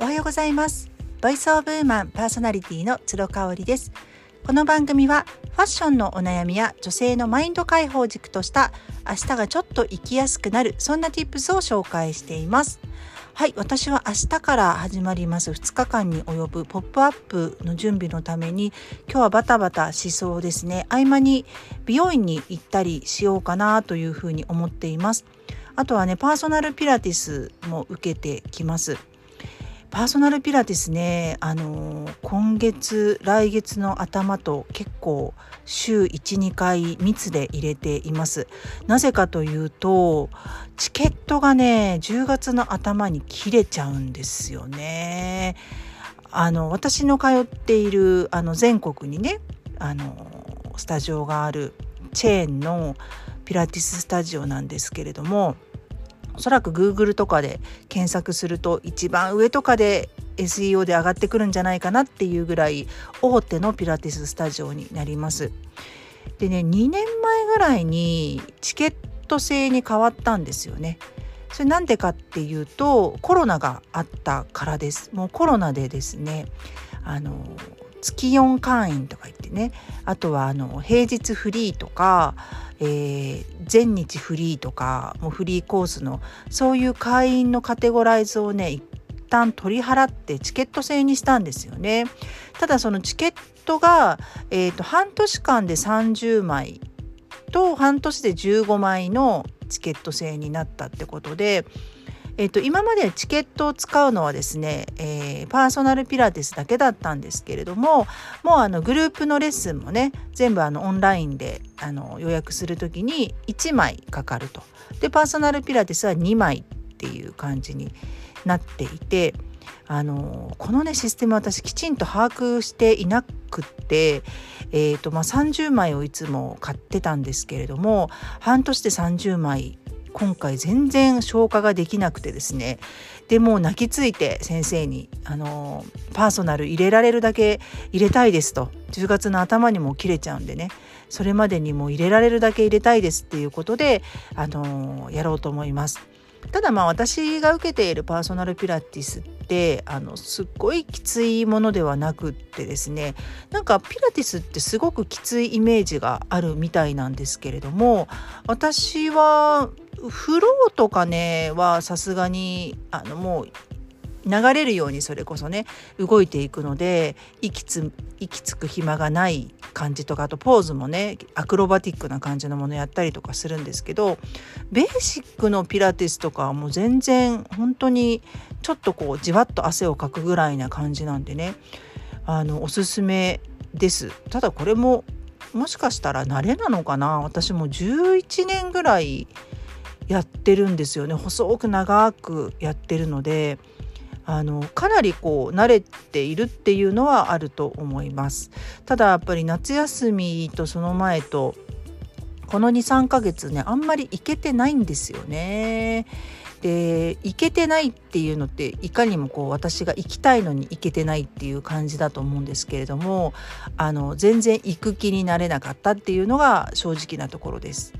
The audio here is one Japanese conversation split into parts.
おはようございます。ボイスオブウーマンパーソナリティの鶴香織です。この番組はファッションのお悩みや女性のマインド解放軸とした明日がちょっと生きやすくなるそんな tips を紹介しています。はい私は明日から始まります。2日間に及ぶポップアップの準備のために今日はバタバタしそうですね。合間に美容院に行ったりしようかなというふうに思っています。あとはねパーソナルピラティスも受けてきます。パーソナルピラティスね、あの、今月来月の頭と結構週12回密で入れています。なぜかというとチケットがね10月の頭に切れちゃうんですよね。あの私の通っているあの全国にねあのスタジオがあるチェーンのピラティススタジオなんですけれどもおそらく Google とかで検索すると一番上とかで SEO で上がってくるんじゃないかなっていうぐらい大手のピラティススタジオになります。でね2年前ぐらいにチケット制に変わったんですよね。それなんでかっていうとコロナがあったからです。もうコロナでですねあの月4会員とか言ってねあとはあの平日フリーとかえー、全日フリーとかもうフリーコースのそういう会員のカテゴライズをね一旦取り払ってチケット制にしたんですよね。ただそのチケットが、えーと、半年間で30枚と半年で15枚のチケット制になったってことでえーと、今までチケットを使うのはですね、えー、パーソナルピラティスだけだったんですけれどももうあのグループのレッスンもね全部あのオンラインであの予約する時に1枚かかると。でパーソナルピラティスは2枚っていう感じになっていて。あのこのねシステム私きちんと把握していなくって、えーとまあ、30枚をいつも買ってたんですけれども半年で30枚今回全然消化ができなくてですね。でもう泣きついて先生にあのパーソナル入れられるだけ入れたいですと。10月の頭にも切れちゃうんでね。それまでにも入れられるだけ入れたいですっていうことであのやろうと思います。ただまあ私が受けているパーソナルピラティスってあのすっごいきついものではなくってですね。なんかピラティスってすごくきついイメージがあるみたいなんですけれども私はフローとかねはさすがにあのもう流れるようにそれこそね動いていくので息つ息つく暇がない感じとかあとポーズもねアクロバティックな感じのものやったりとかするんですけどベーシックのピラティスとかはもう全然本当にちょっとこうじわっと汗をかくぐらいな感じなんでねあのおすすめです。ただこれももしかしたら慣れなのかな。私も11年ぐらいやってるんですよね。細く長くやってるのであのかなりこう慣れているっていうのはあると思います。ただやっぱり夏休みとその前とこの23ヶ月ねあんまり行けてないんですよね。で行けてないっていうのっていかにもこう私が行きたいのに行けてないっていう感じだと思うんですけれどもあの全然行く気になれなかったっていうのが正直なところです。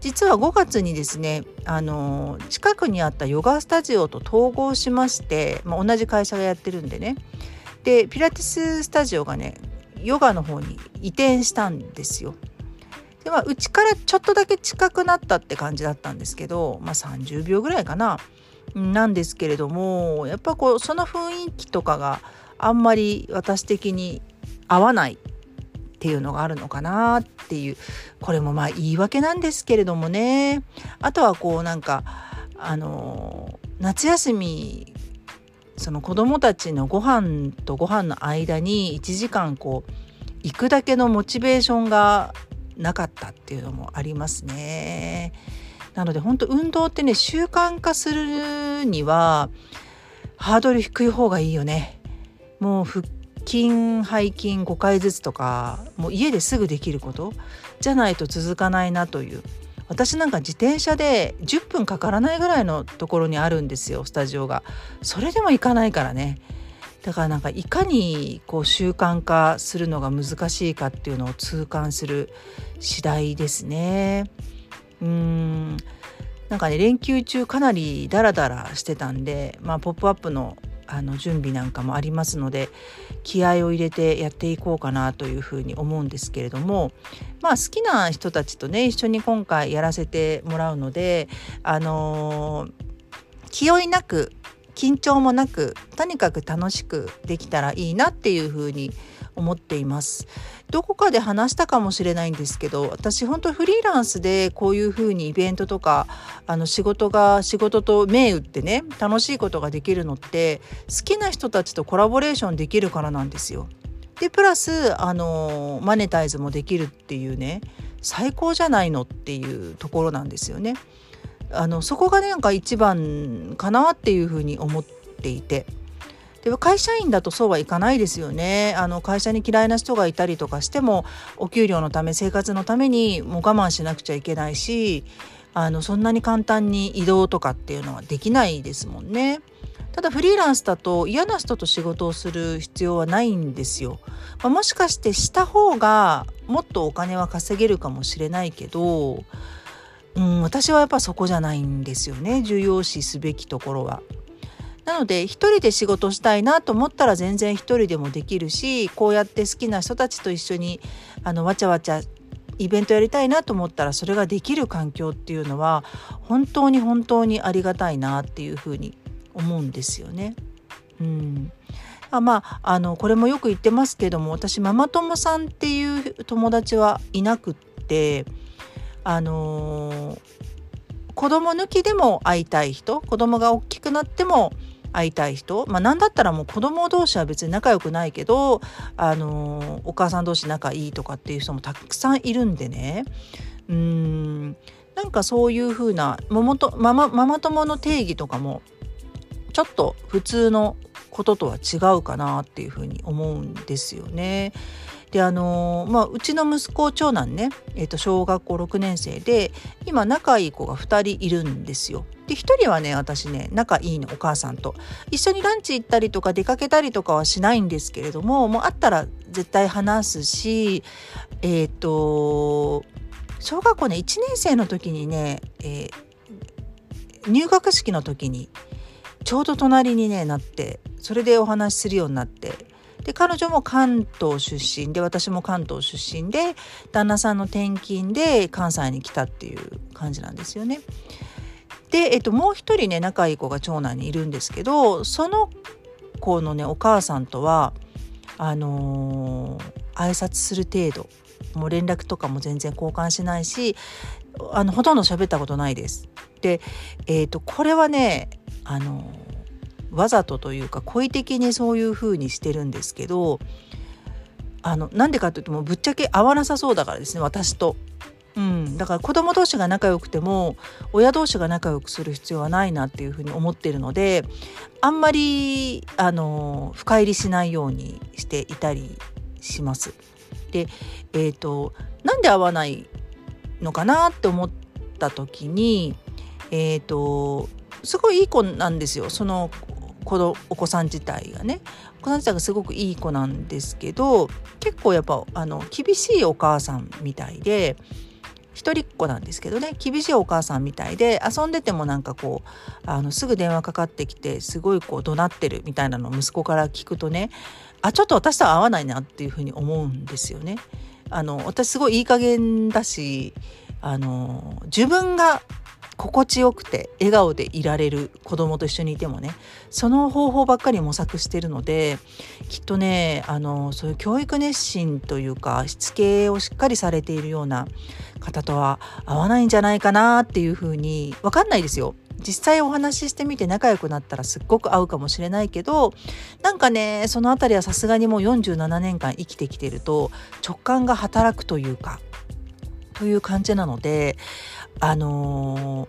実は5月にですねあの近くにあったヨガスタジオと統合しまして、まあ、同じ会社がやってるんでねでピラティススタジオがねヨガの方に移転したんですよ。でまあうちからちょっとだけ近くなったって感じだったんですけど、まあ、30秒ぐらいかな。なんですけれどもやっぱこうその雰囲気とかがあんまり私的に合わないっていうのがあるのかなっていうこれもまあ言い訳なんですけれどもね。あとはこうなんかあの夏休みその子供たちのご飯とご飯の間に1時間こう行くだけのモチベーションがなかったっていうのもありますね。なので本当運動ってね習慣化するにはハードル低い方がいいよね。もう腹筋背筋5回ずつとかもう家ですぐできることじゃないと続かないなという私なんか自転車で10分かからないぐらいのところにあるんですよスタジオがそれでも行かないからねだからなんかいかにこう習慣化するのが難しいかっていうのを痛感する次第ですね。うんなんかね連休中かなりダラダラしてたんで、まあ、ポップアップのあの準備なんかもありますので気合を入れてやっていこうかなというふうに思うんですけれどもまあ好きな人たちとね一緒に今回やらせてもらうのであのー、気負いなく緊張もなくとにかく楽しくできたらいいなっていうふうに思っています。どこかで話したかもしれないんですけど私本当フリーランスでこういうふうにイベントとかあの仕事が仕事と銘打ってね楽しいことができるのって好きな人たちとコラボレーションできるからなんですよ。でプラスあのマネタイズもできるっていうね最高じゃないのっていうところなんですよね。あのそこがねなんか一番かなっていうふうに思っていて。で会社員だとそうはいかないですよねあの会社に嫌いな人がいたりとかしてもお給料のため生活のためにもう我慢しなくちゃいけないしあのそんなに簡単に移動とかっていうのはできないですもんね。ただフリーランスだと嫌な人と仕事をする必要はないんですよ。まあ、もしかしてした方がもっとお金は稼げるかもしれないけど、うん、私はやっぱそこじゃないんですよね重要視すべきところは。なので一人で仕事したいなと思ったら全然一人でもできるしこうやって好きな人たちと一緒にあのわちゃわちゃイベントやりたいなと思ったらそれができる環境っていうのは本当に本当にありがたいなっていうふうに思うんですよね。うんあまああのこれもよく言ってますけども私ママ友さんっていう友達はいなくってあのー、子供抜きでも会いたい人子供が大きくなっても会いたい人まあ何だったらもう子供同士は別に仲良くないけどあのお母さん同士仲いいとかっていう人もたくさんいるんでねうんなんかそういう風なママとママママ友の定義とかもちょっと普通のこととは違うかなっていうふうに思うんですよね。であのまあ、うちの息子長男ね、えー、と小学校6年生で今仲いい子が2人いるんですよ。で1人はね私ね仲いいのお母さんと一緒にランチ行ったりとか出かけたりとかはしないんですけれどももう会ったら絶対話すしえっ、ー、と小学校ね1年生の時にね、えー、入学式の時にちょうど隣にねなってそれでお話しするようになってで彼女も関東出身で私も関東出身で旦那さんの転勤で関西に来たっていう感じなんですよね。で、えっと、もう一人ね仲いい子が長男にいるんですけどその子のねお母さんとはあのー、挨拶する程度もう連絡とかも全然交換しないしあのほとんど喋ったことないです。で、えーとこれはねあのわざとというか故意的にそういう風にしてるんですけどあのなんでかっていうともうぶっちゃけ合わなさそうだからですね私と。うん、だから子供同士が仲良くても親同士が仲良くする必要はないなっていうふうに思ってるのであんまりあの深入りしないようにしていたりします。でえっ、ー、となんで合わないのかなって思った時にえっ、ー、とすごいいい子なんですよその子どお子さん自体がねお子さん自体がすごくいい子なんですけど結構やっぱあの厳しいお母さんみたいで一人っ子なんですけどね厳しいお母さんみたいで遊んでてもなんかこうあのすぐ電話かかってきてすごいこう怒鳴ってるみたいなのを息子から聞くとねあちょっと私とは合わないなっていうふうに思うんですよね。あの私すごいいい加減だしあの自分が心地よくて笑顔でいられる子供と一緒にいてもねその方法ばっかり模索してるのできっとねあのそういう教育熱心というかしつけをしっかりされているような方とは合わないんじゃないかなっていうふうに分かんないですよ。実際お話ししてみて仲良くなったらすっごく合うかもしれないけどなんかねその辺りはさすがにもう47年間生きてきてると直感が働くというかという感じなのであのー、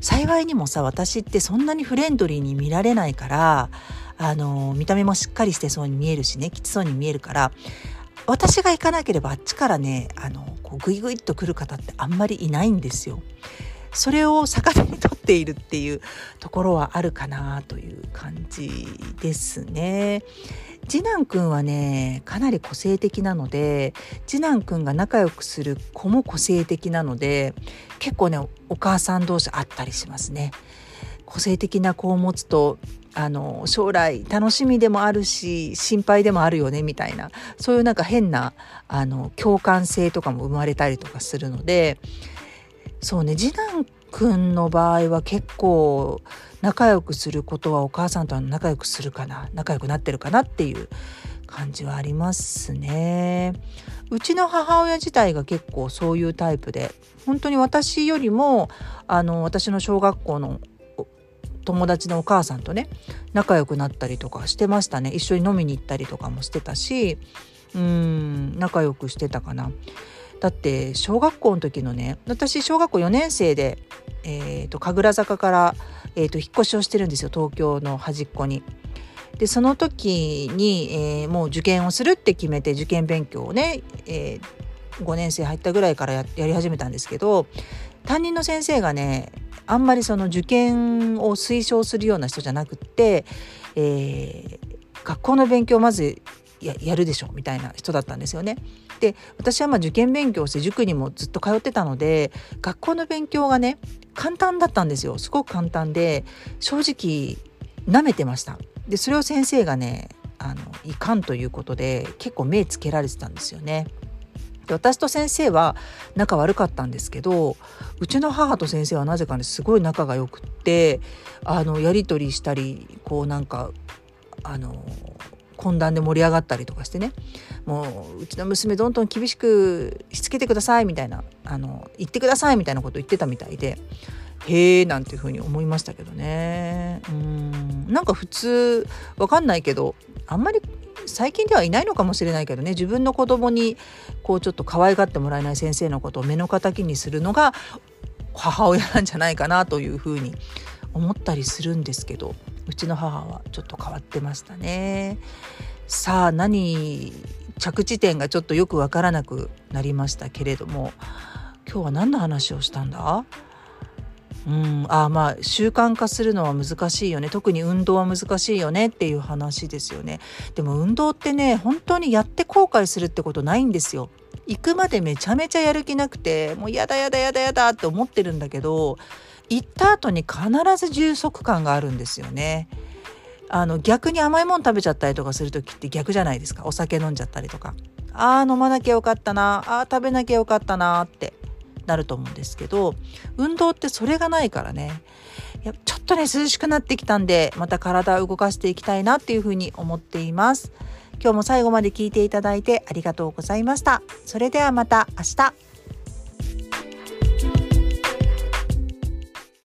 幸いにもさ私ってそんなにフレンドリーに見られないからあのー、見た目もしっかりしてそうに見えるしねきつそうに見えるから私が行かなければあっちからねあのこうグイグイっと来る方ってあんまりいないんですよ。それを逆手に取っているっていうところはあるかなという感じですね。次男くんはねかなり個性的なので次男くんが仲良くする子も個性的なので結構ねお母さん同士あったりしますね。個性的な子を持つとあの将来楽しみでもあるし心配でもあるよねみたいなそういうなんか変なあの共感性とかも生まれたりとかするのでそうね次男くんの場合は結構仲良くすることはお母さんとは仲良くするかな仲良くなってるかなっていう感じはありますね。うちの母親自体が結構そういうタイプで本当に私よりもあの私の小学校の友達のお母さんとね仲良くなったりとかしてましたね一緒に飲みに行ったりとかもしてたしうん仲良くしてたかな。だって小学校の時のね私小学校4年生で、えーと、神楽坂から、えーと、引っ越しをしてるんですよ東京の端っこに。でその時に、えー、もう受験をするって決めて受験勉強をね、えー、5年生入ったぐらいからやり始めたんですけど担任の先生がねあんまりその受験を推奨するような人じゃなくって、えー、学校の勉強をまずややるでしょみたいな人だったんですよね。で私はまあ受験勉強して塾にもずっと通ってたので学校の勉強がね簡単だったんですよすごく簡単で正直なめてました。でそれを先生がねあのいかんということで結構目つけられてたんですよね。で私と先生は仲悪かったんですけどうちの母と先生はなぜかねすごい仲が良くってあのやり取りしたりこうなんかあの懇談で盛り上がったりとかしてね。もううちの娘どんどん厳しくしつけてくださいみたいなあの言ってくださいみたいなこと言ってたみたいで。へえなんていうふうに思いましたけどね。うん。なんか普通わかんないけどあんまり最近ではいないのかもしれないけどね。自分の子供にこうちょっと可愛がってもらえない先生のことを目の敵にするのが母親なんじゃないかなというふうに思ったりするんですけど。うちの母はちょっと変わってましたね。さあ何着地点がちょっとよくわからなくなりましたけれども今日は何の話をしたんだ？うんあまあ習慣化するのは難しいよね。特に運動は難しいよね。っていう話ですよね。でも運動ってね本当にやって後悔するってことないんですよ。行くまでめちゃめちゃやる気なくてもうやだやだやだやだって思ってるんだけど行った後に必ず充足感があるんですよね。あの逆に甘いもん食べちゃったりとかする時って逆じゃないですか。お酒飲んじゃったりとか。あー飲まなきゃよかったな。あー食べなきゃよかったなってなると思うんですけど運動ってそれがないからね。やちょっとね涼しくなってきたんでまた体を動かしていきたいなっていうふうに思っています。今日も最後まで聞いていただいてありがとうございました。それではまた明日。